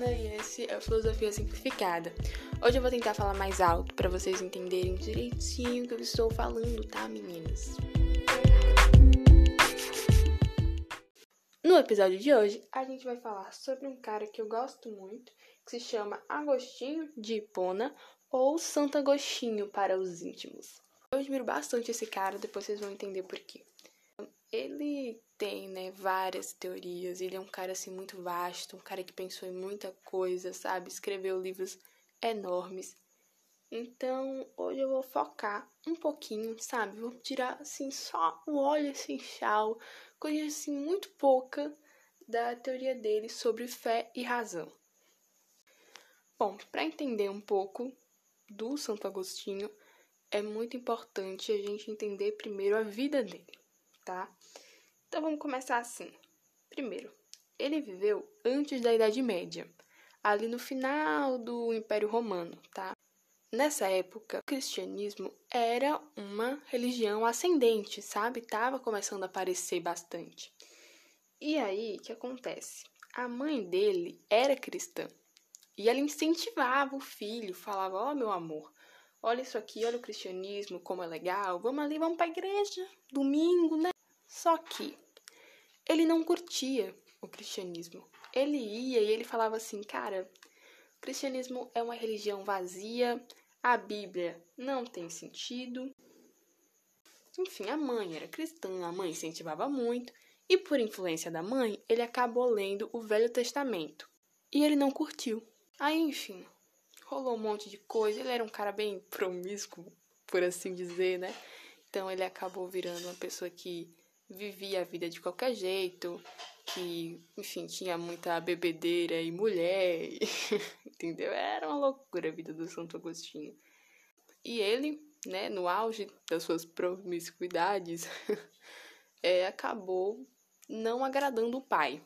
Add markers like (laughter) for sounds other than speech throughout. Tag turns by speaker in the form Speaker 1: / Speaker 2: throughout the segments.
Speaker 1: Ana e esse é o Filosofia Simplificada. Hoje eu vou tentar falar mais alto para vocês entenderem direitinho o que eu estou falando, tá, meninas? No episódio de hoje, a gente vai falar sobre um cara que eu gosto muito, que se chama Agostinho de Hipona ou Santo Agostinho para os íntimos. Eu admiro bastante esse cara, depois vocês vão entender por quê. Ele tem, né, várias teorias. Ele é um cara assim muito vasto, um cara que pensou em muita coisa, sabe? Escreveu livros enormes. Então, hoje eu vou focar um pouquinho, sabe? Vou tirar assim só o óleo essencial, coisa assim muito pouca da teoria dele sobre fé e razão. Bom, para entender um pouco do Santo Agostinho, é muito importante a gente entender primeiro a vida dele tá? Então vamos começar assim. Primeiro, ele viveu antes da Idade Média, ali no final do Império Romano, tá? Nessa época, o cristianismo era uma religião ascendente, sabe? Tava começando a aparecer bastante. E aí, o que acontece? A mãe dele era cristã. E ela incentivava o filho, falava: Ó, oh, meu amor, olha isso aqui, olha o cristianismo, como é legal, vamos ali, vamos pra igreja, domingo, né? Só que ele não curtia o cristianismo. Ele ia e ele falava assim, cara, o cristianismo é uma religião vazia, a Bíblia não tem sentido. Enfim, a mãe era cristã, a mãe incentivava muito, e por influência da mãe, ele acabou lendo o Velho Testamento. E ele não curtiu. Aí, enfim, rolou um monte de coisa. Ele era um cara bem promíscuo, por assim dizer, né? Então ele acabou virando uma pessoa que vivia a vida de qualquer jeito, que, enfim, tinha muita bebedeira e mulher, (laughs) entendeu? Era uma loucura a vida do Santo Agostinho. E ele, né, no auge das suas promiscuidades, (laughs) é, acabou não agradando o pai.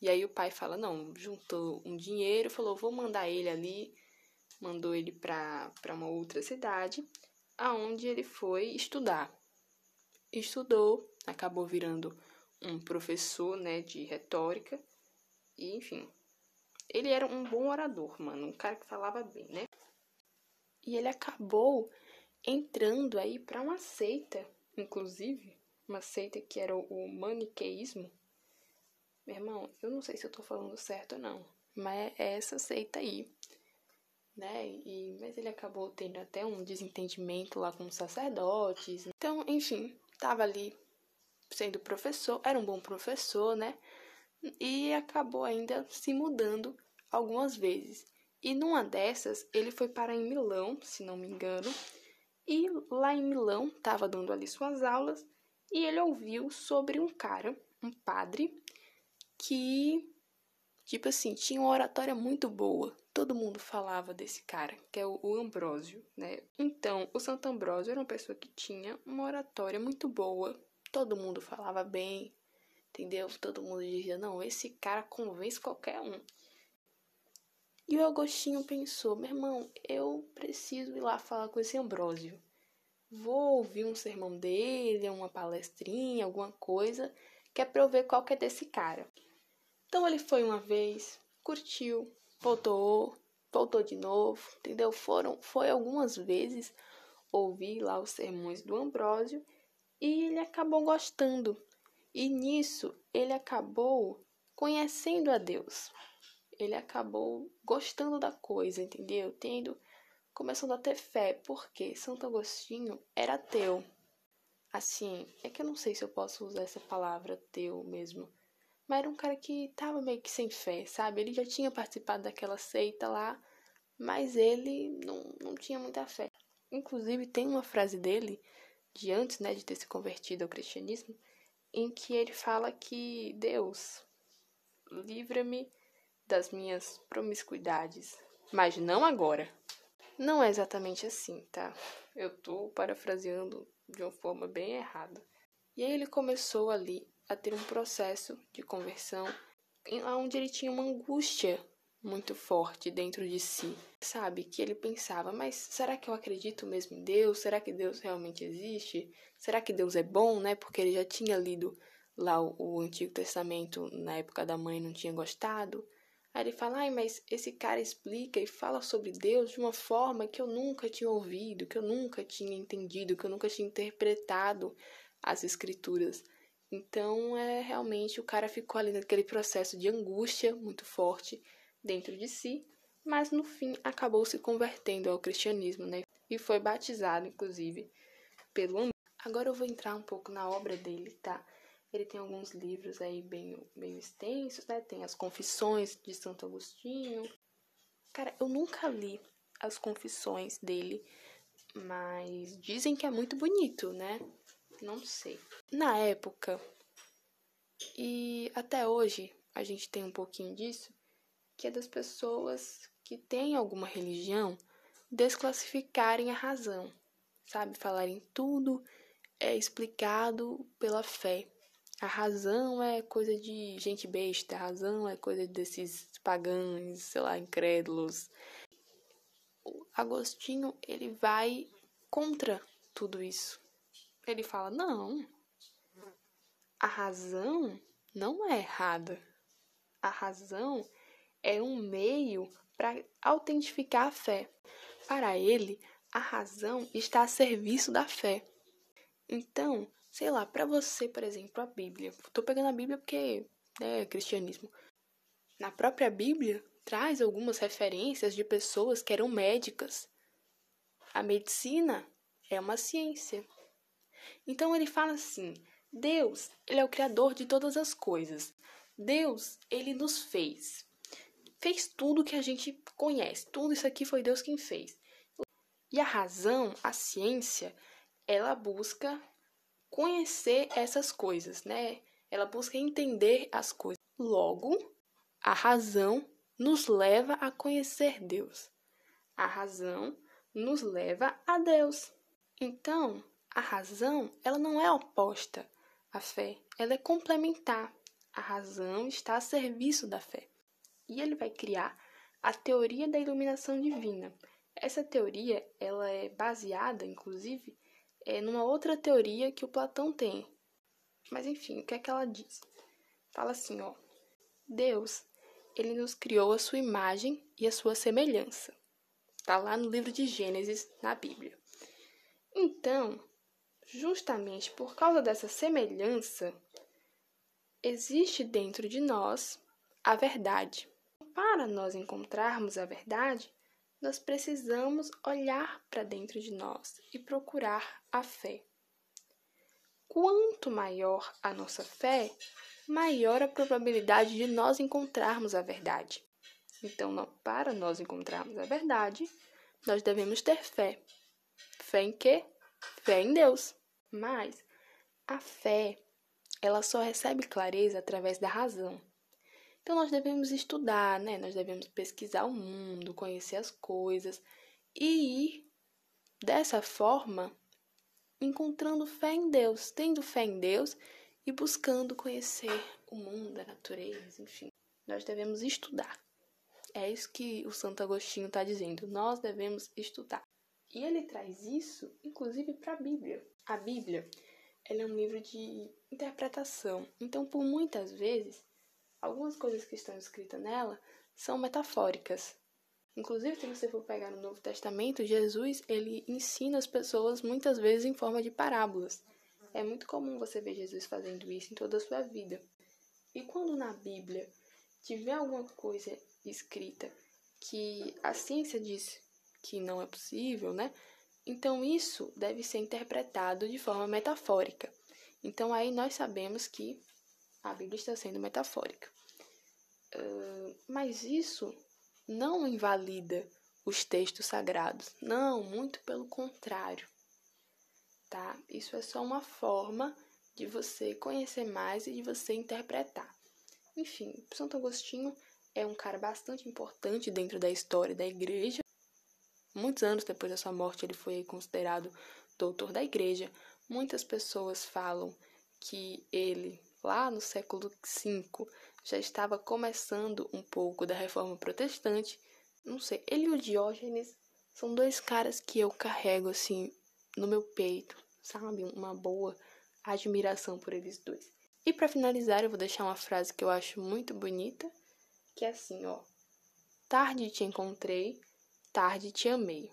Speaker 1: E aí o pai fala, não, juntou um dinheiro, falou, vou mandar ele ali, mandou ele para uma outra cidade, aonde ele foi estudar. Estudou acabou virando um professor, né, de retórica. E, enfim, ele era um bom orador, mano, um cara que falava bem, né? E ele acabou entrando aí para uma seita, inclusive, uma seita que era o maniqueísmo. Meu irmão, eu não sei se eu tô falando certo ou não, mas é essa seita aí, né? E, mas ele acabou tendo até um desentendimento lá com os sacerdotes. Então, enfim, tava ali sendo professor, era um bom professor, né? E acabou ainda se mudando algumas vezes. E numa dessas, ele foi para em Milão, se não me engano, e lá em Milão estava dando ali suas aulas e ele ouviu sobre um cara, um padre, que, tipo assim, tinha uma oratória muito boa. Todo mundo falava desse cara, que é o Ambrósio, né? Então, o Santo Ambrósio era uma pessoa que tinha uma oratória muito boa, todo mundo falava bem, entendeu? Todo mundo dizia: não, esse cara convence qualquer um. E o Agostinho pensou: meu irmão, eu preciso ir lá falar com esse Ambrósio. Vou ouvir um sermão dele, uma palestrinha, alguma coisa, que é pra eu ver qual que é desse cara. Então ele foi uma vez, curtiu, voltou, voltou de novo, entendeu? Foram, foi algumas vezes ouvir lá os sermões do Ambrósio e ele acabou gostando. E nisso ele acabou conhecendo a Deus. Ele acabou gostando da coisa, entendeu? Tendo começando a ter fé, porque Santo Agostinho era ateu. Assim, é que eu não sei se eu posso usar essa palavra ateu mesmo. Mas era um cara que tava meio que sem fé, sabe? Ele já tinha participado daquela seita lá, mas ele não, não tinha muita fé. Inclusive, tem uma frase dele de antes, né, de ter se convertido ao cristianismo, em que ele fala que Deus livra-me das minhas promiscuidades, mas não agora. Não é exatamente assim, tá? Eu tô parafraseando de uma forma bem errada. E aí ele começou ali a ter um processo de conversão onde ele tinha uma angústia muito forte dentro de si, sabe? Que ele pensava, mas será que eu acredito mesmo em Deus? Será que Deus realmente existe? Será que Deus é bom, né? Porque ele já tinha lido lá o, o Antigo Testamento na época da mãe, não tinha gostado. Aí ele fala, ai, mas esse cara explica e fala sobre Deus de uma forma que eu nunca tinha ouvido, que eu nunca tinha entendido, que eu nunca tinha interpretado as escrituras. Então, é realmente o cara ficou ali naquele processo de angústia muito forte dentro de si, mas no fim acabou se convertendo ao cristianismo, né? E foi batizado, inclusive, pelo Agora eu vou entrar um pouco na obra dele, tá? Ele tem alguns livros aí bem, bem extensos, né? Tem as Confissões de Santo Agostinho. Cara, eu nunca li as confissões dele, mas dizem que é muito bonito, né? Não sei. Na época, e até hoje a gente tem um pouquinho disso, que é das pessoas que têm alguma religião desclassificarem a razão, sabe? Falarem tudo é explicado pela fé. A razão é coisa de gente besta, a razão é coisa desses pagãos, sei lá, incrédulos. O Agostinho, ele vai contra tudo isso. Ele fala: não, a razão não é errada. A razão é um meio para autentificar a fé. Para ele, a razão está a serviço da fé. Então, sei lá, para você, por exemplo, a Bíblia. Tô pegando a Bíblia porque né, é cristianismo. Na própria Bíblia, traz algumas referências de pessoas que eram médicas. A medicina é uma ciência. Então ele fala assim: Deus, ele é o criador de todas as coisas. Deus, ele nos fez. Fez tudo que a gente conhece. Tudo isso aqui foi Deus quem fez. E a razão, a ciência, ela busca conhecer essas coisas, né? Ela busca entender as coisas. Logo, a razão nos leva a conhecer Deus. A razão nos leva a Deus. Então, a razão, ela não é oposta à fé, ela é complementar. A razão está a serviço da fé. E ele vai criar a teoria da iluminação divina. Essa teoria, ela é baseada, inclusive, é numa outra teoria que o Platão tem. Mas enfim, o que é que ela diz? Fala assim, ó: Deus, ele nos criou a sua imagem e a sua semelhança. Tá lá no livro de Gênesis, na Bíblia. Então, justamente por causa dessa semelhança, existe dentro de nós a verdade. Para nós encontrarmos a verdade, nós precisamos olhar para dentro de nós e procurar a fé. Quanto maior a nossa fé, maior a probabilidade de nós encontrarmos a verdade. Então, para nós encontrarmos a verdade, nós devemos ter fé. Fé em quê? Fé em Deus. Mas a fé, ela só recebe clareza através da razão. Então nós devemos estudar, né? Nós devemos pesquisar o mundo, conhecer as coisas e ir dessa forma encontrando fé em Deus, tendo fé em Deus e buscando conhecer o mundo, a natureza, enfim. Nós devemos estudar. É isso que o Santo Agostinho está dizendo. Nós devemos estudar. E ele traz isso, inclusive, para a Bíblia. A Bíblia ela é um livro de interpretação. Então, por muitas vezes, algumas coisas que estão escritas nela são metafóricas. Inclusive, se você for pegar no Novo Testamento, Jesus ele ensina as pessoas muitas vezes em forma de parábolas. É muito comum você ver Jesus fazendo isso em toda a sua vida. E quando na Bíblia tiver alguma coisa escrita que a ciência diz que não é possível, né? Então isso deve ser interpretado de forma metafórica. Então aí nós sabemos que a Bíblia está sendo metafórica. Uh, mas isso não invalida os textos sagrados. Não, muito pelo contrário. Tá? Isso é só uma forma de você conhecer mais e de você interpretar. Enfim, Santo Agostinho é um cara bastante importante dentro da história da igreja. Muitos anos depois da sua morte, ele foi considerado doutor da igreja. Muitas pessoas falam que ele, lá no século V, já estava começando um pouco da reforma protestante. Não sei, ele e o Diógenes são dois caras que eu carrego assim no meu peito, sabe? Uma boa admiração por eles dois. E para finalizar, eu vou deixar uma frase que eu acho muito bonita, que é assim, ó. Tarde te encontrei, tarde te amei.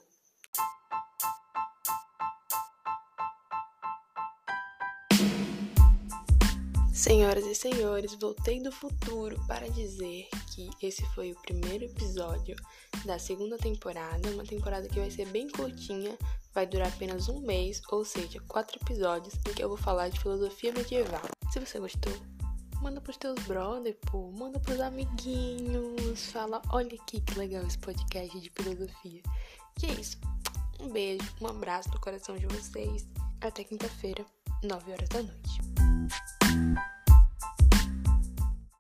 Speaker 1: Senhoras e senhores, voltei do futuro para dizer que esse foi o primeiro episódio da segunda temporada, uma temporada que vai ser bem curtinha, vai durar apenas um mês, ou seja, quatro episódios em que eu vou falar de filosofia medieval. Se você gostou, manda pros teus brothers, pô, manda pros amiguinhos, fala, olha aqui que legal esse podcast de filosofia. Que é isso. Um beijo, um abraço no coração de vocês. Até quinta-feira, 9 horas da noite.